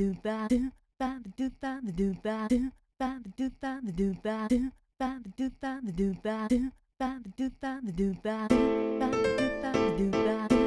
do ba do ba do ba do ba do ba do ba do ba do ba do ba do ba do ba do ba do ba do ba do ba do ba do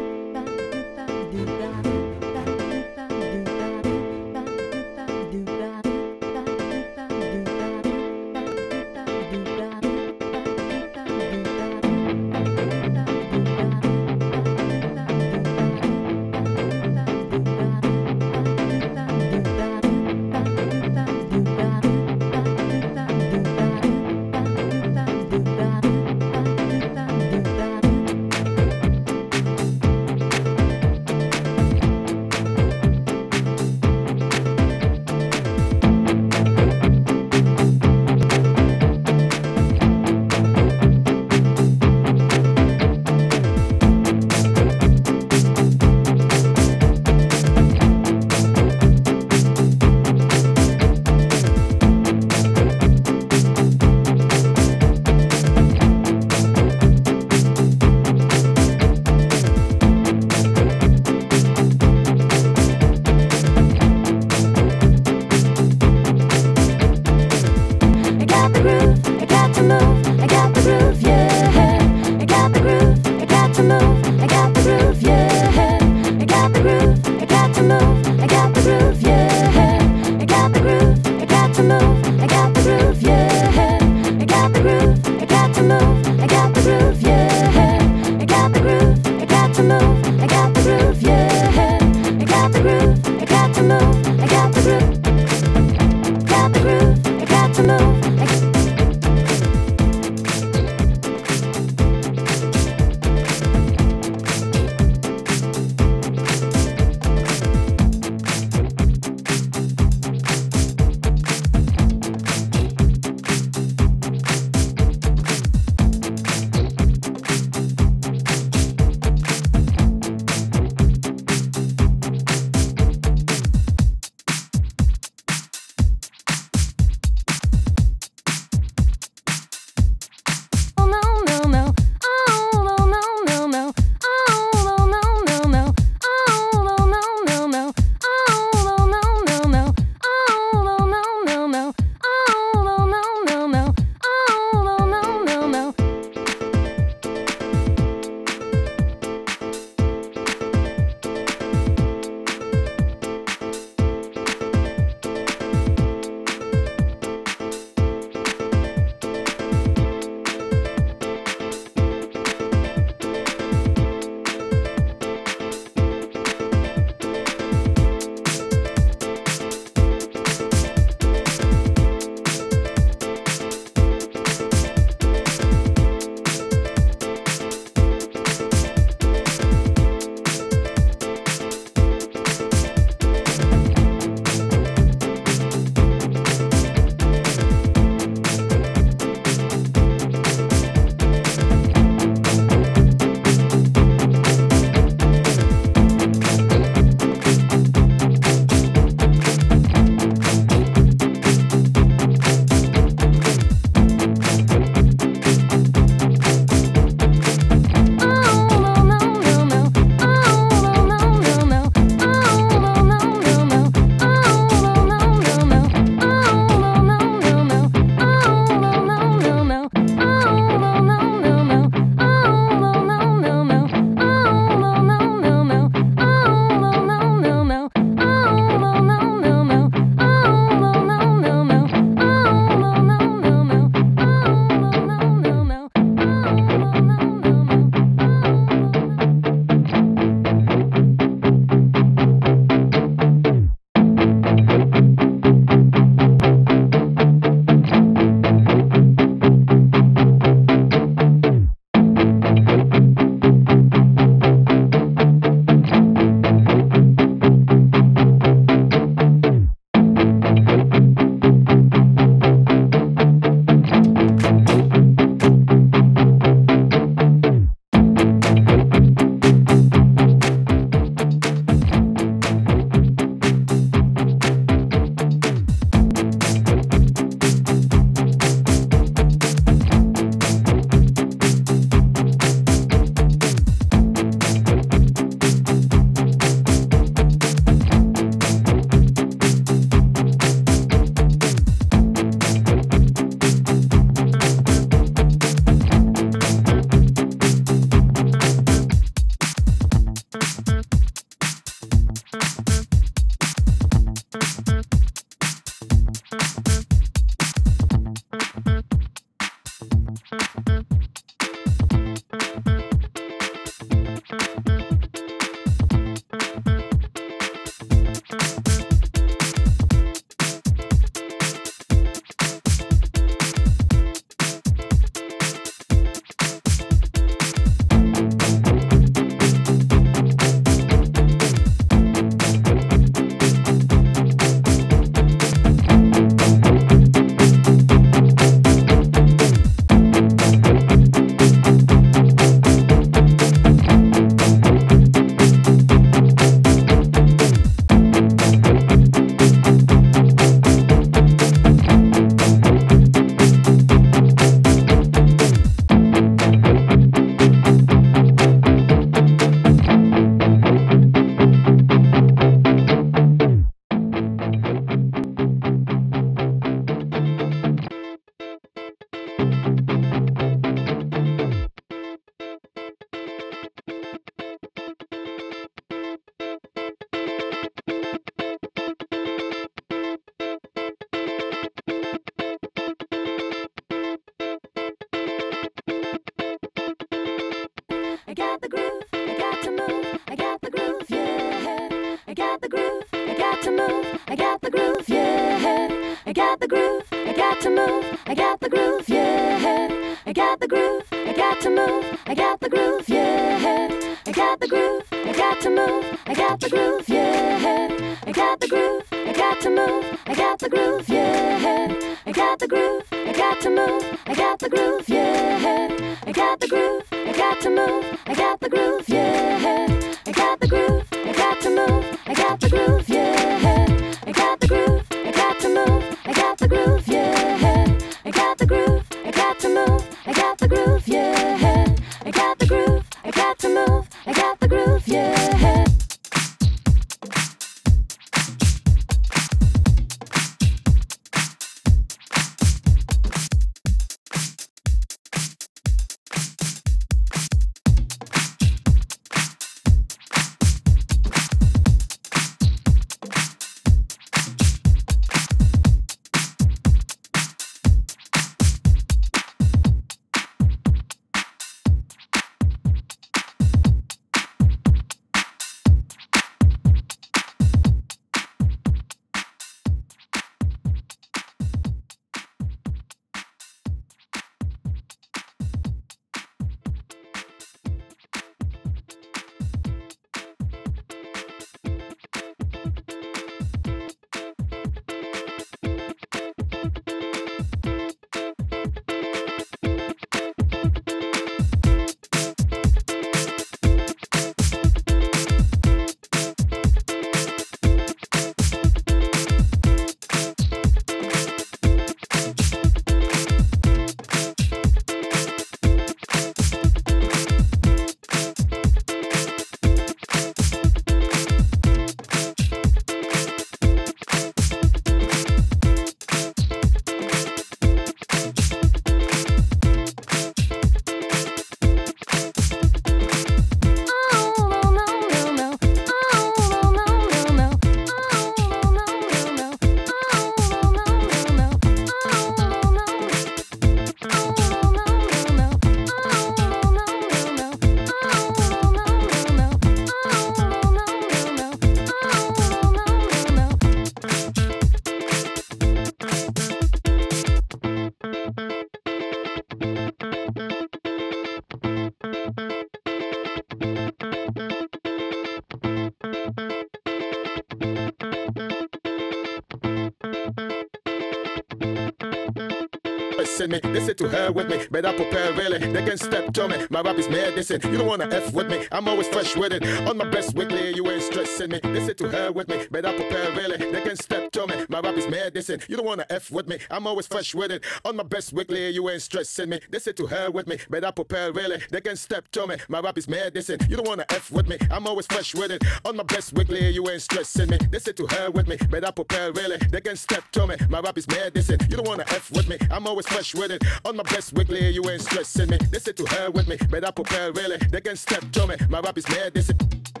to her with me. Better prepare really. They can step to me. My rap is medicine. You don't wanna F with me. I'm always fresh with it. On my best weekly, you ain't stressing me. Listen to her with me. Better prepare really. They can step to me. My rap is medicine. You don't wanna F with me. I'm always fresh with it. On my best weekly, you ain't stressing me. Listen to her with me. Better prepare really. They can step to me. My rap is medicine. You don't wanna F with me. I'm always fresh with it. On my best weekly, you ain't stressing me. Listen to her with me. Better prepare really. They can step to me. My rap is medicine. You don't wanna F with me. I'm always fresh with it. On my best weekly, you ain't stressing me. Listen to her with me. Better prepare really. They can step to me. My rap is medicine. the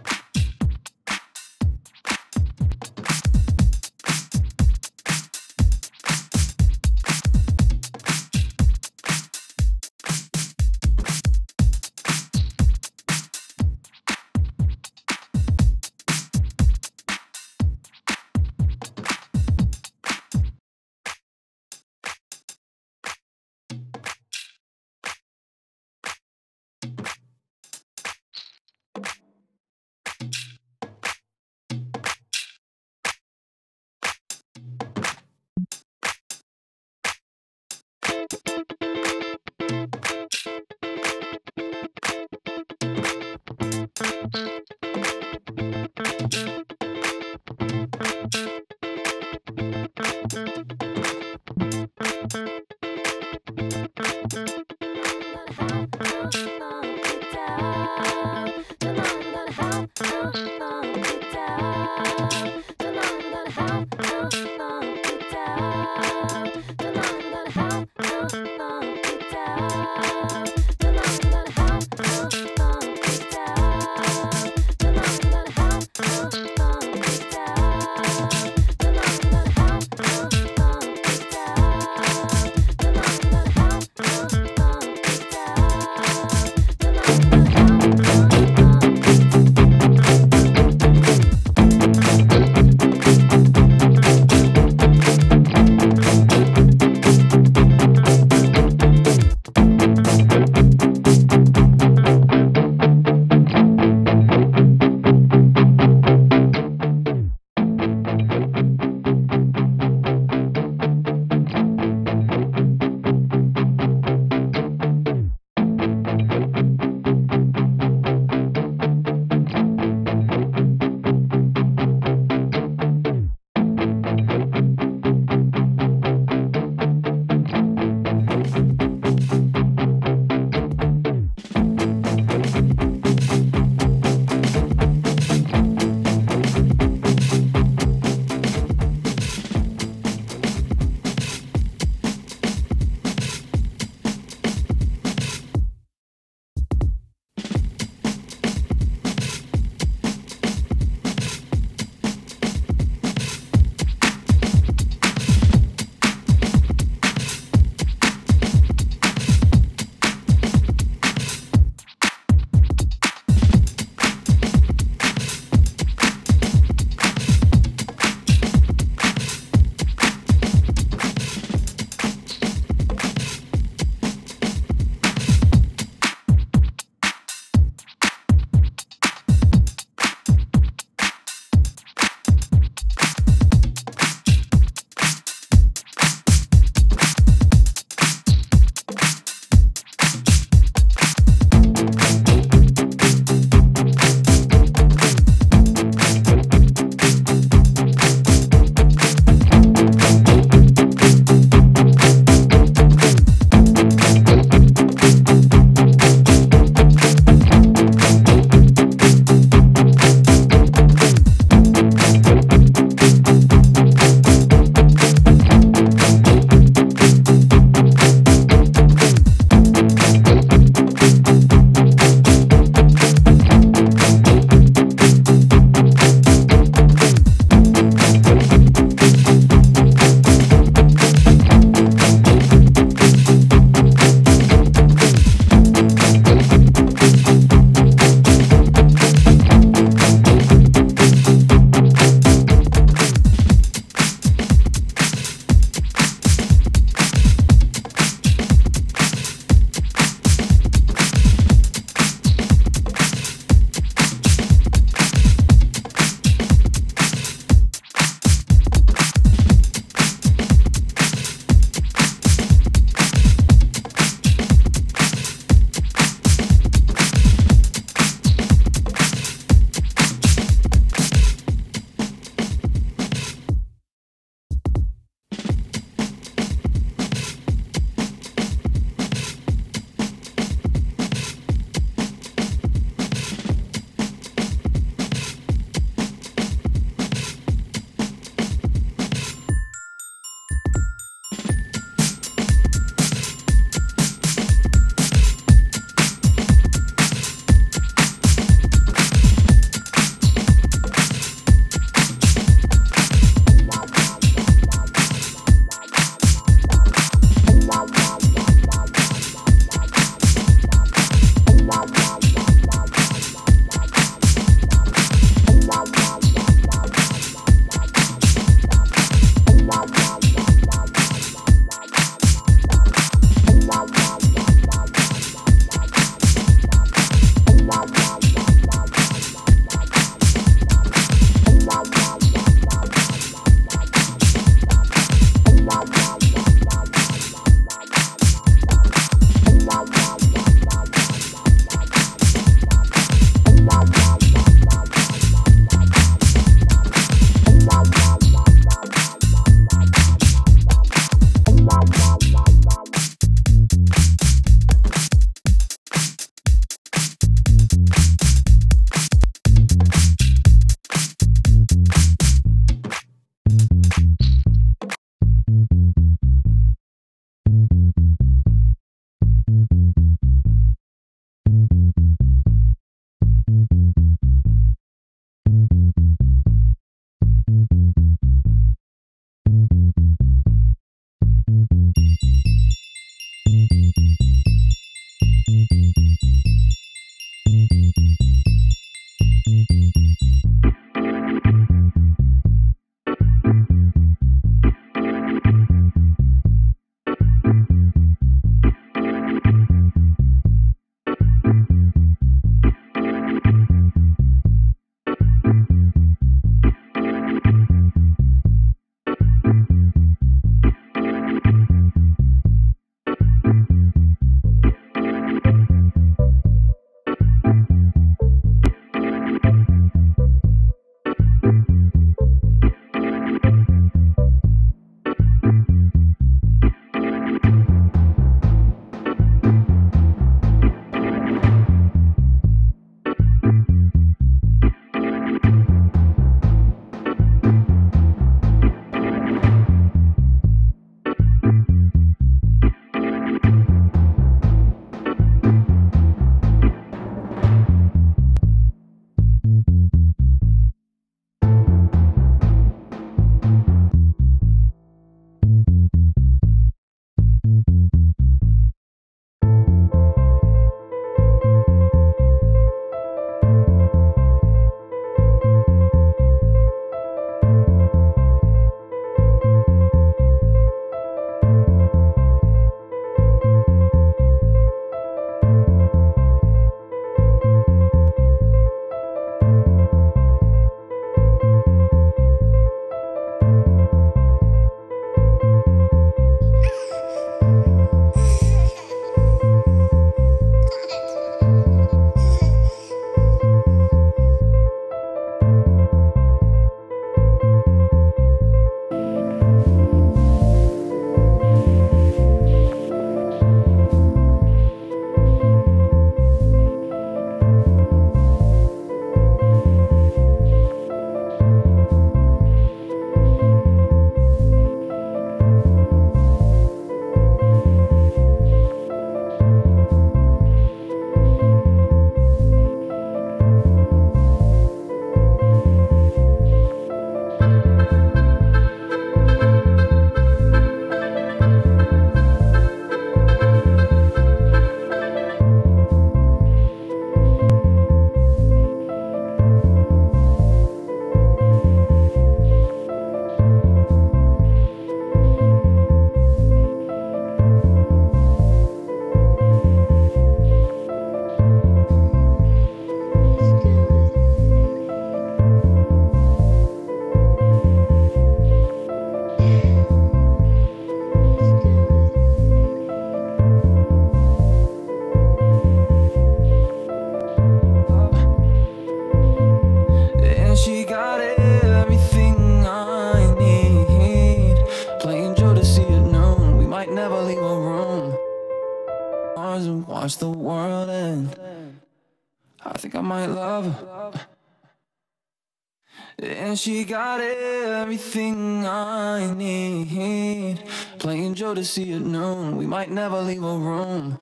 And she got everything I need. Playing Jodeci at noon. We might never leave a room.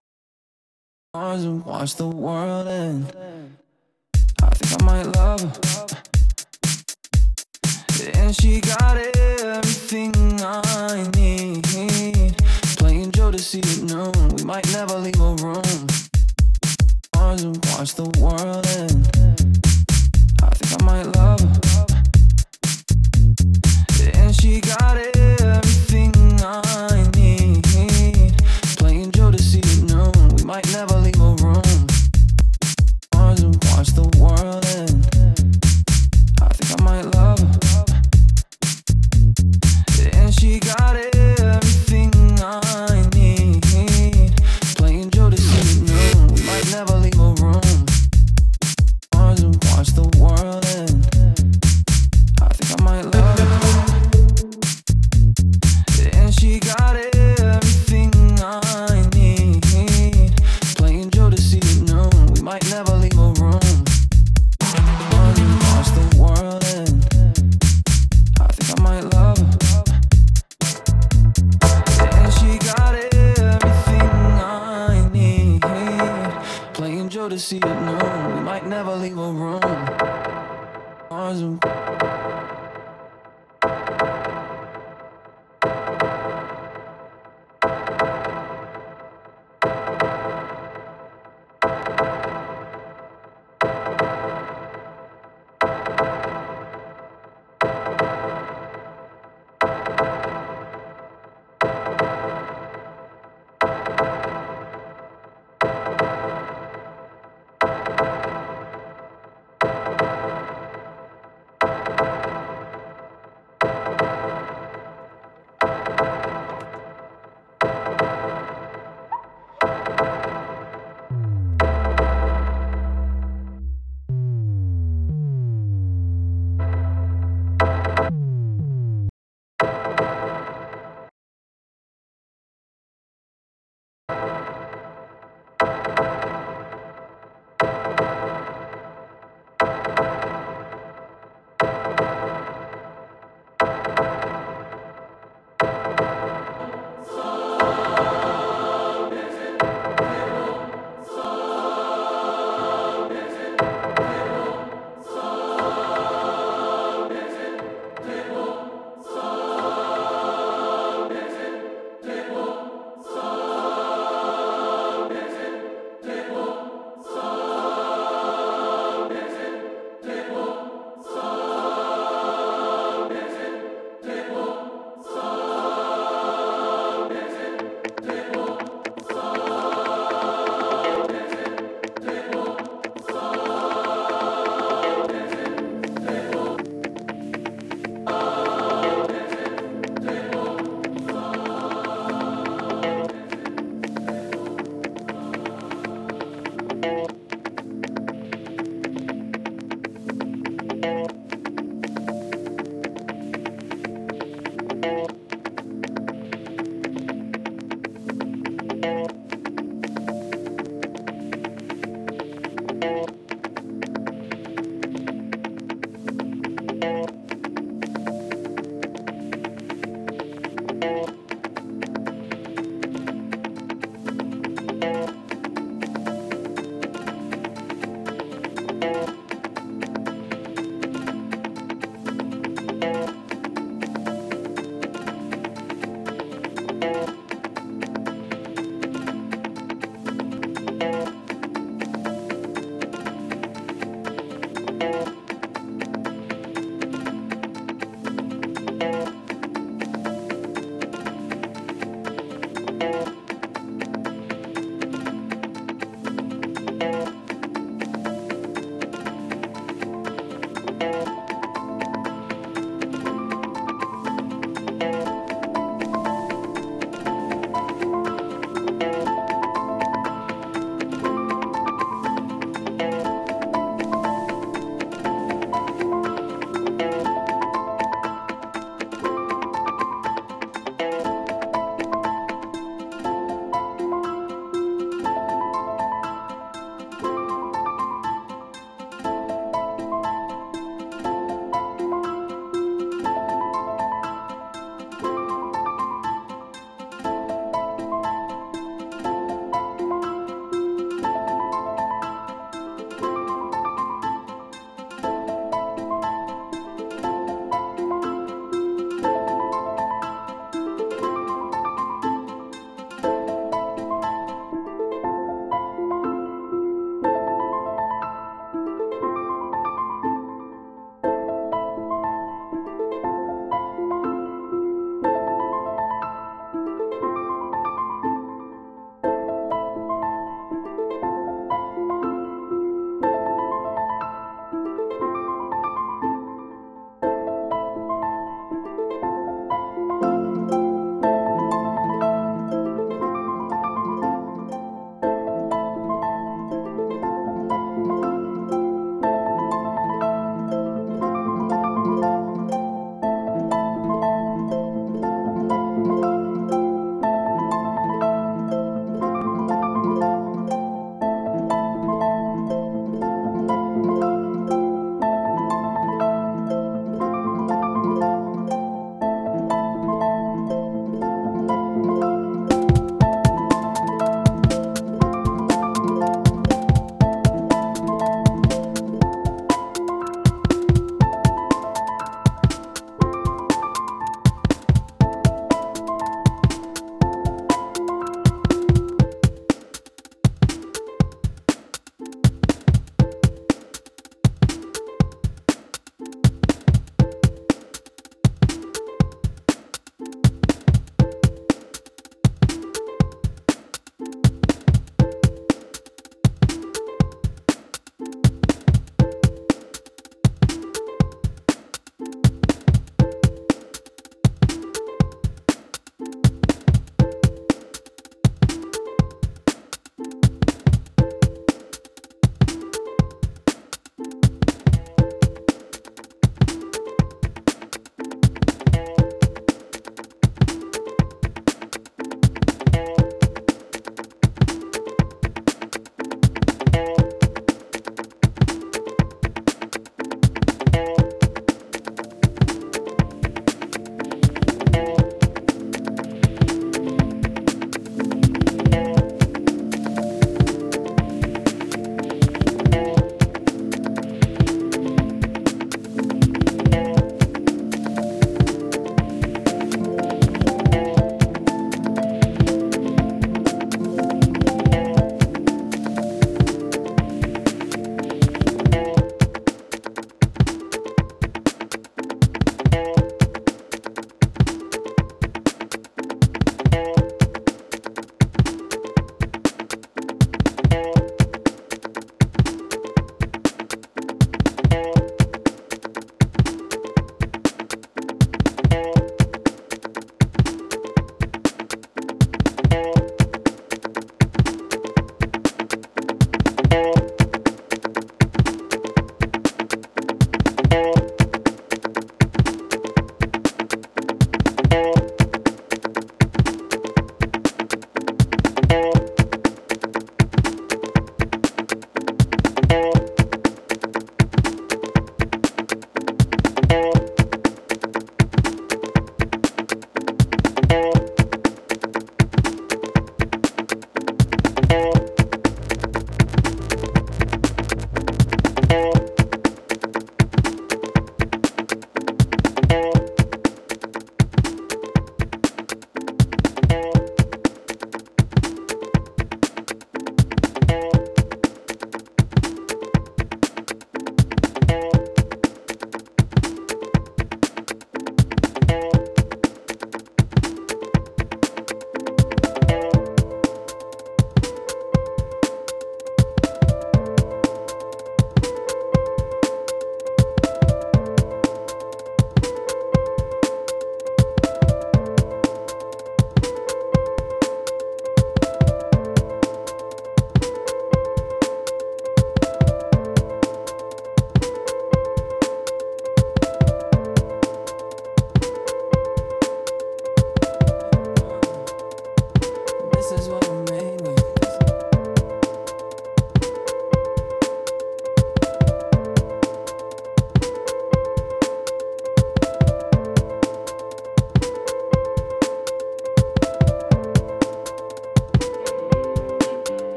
Mars and watch the world end. I think I might love her. And she got everything I need. Playing Jodeci at noon. We might never leave a room. Mars and watch the world end. I think I might love her. And she got everything I need. Playing Jodeci at noon. We might never leave a room. Mars and watch the world end. I think I might love her. And she got everything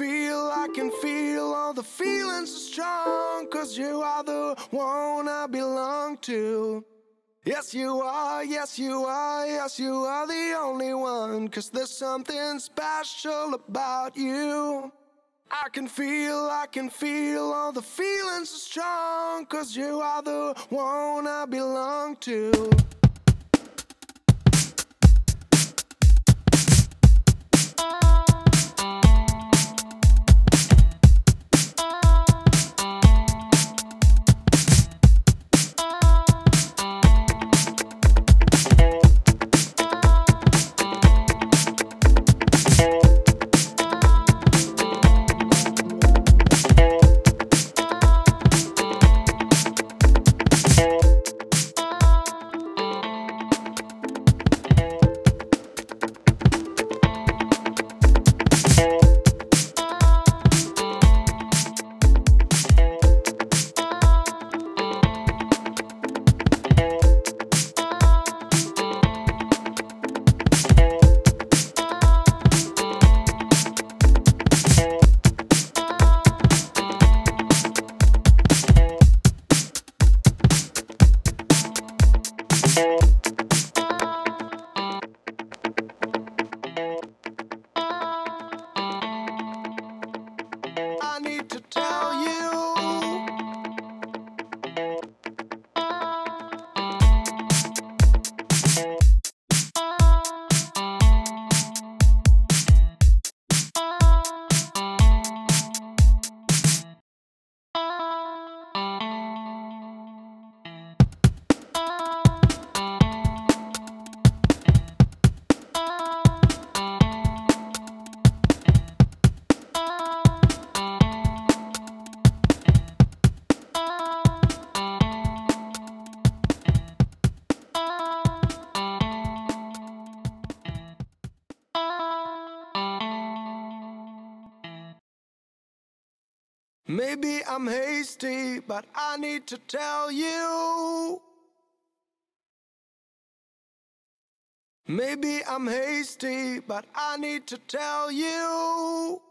feel, I can feel all the feelings are strong, cause you are the one I belong to. Yes, you are, yes, you are, yes, you are the only one. Cause there's something special about you. I can feel, I can feel all the feelings are strong. Cause you are the one I belong to. Maybe I'm hasty, but I need to tell you. Maybe I'm hasty, but I need to tell you.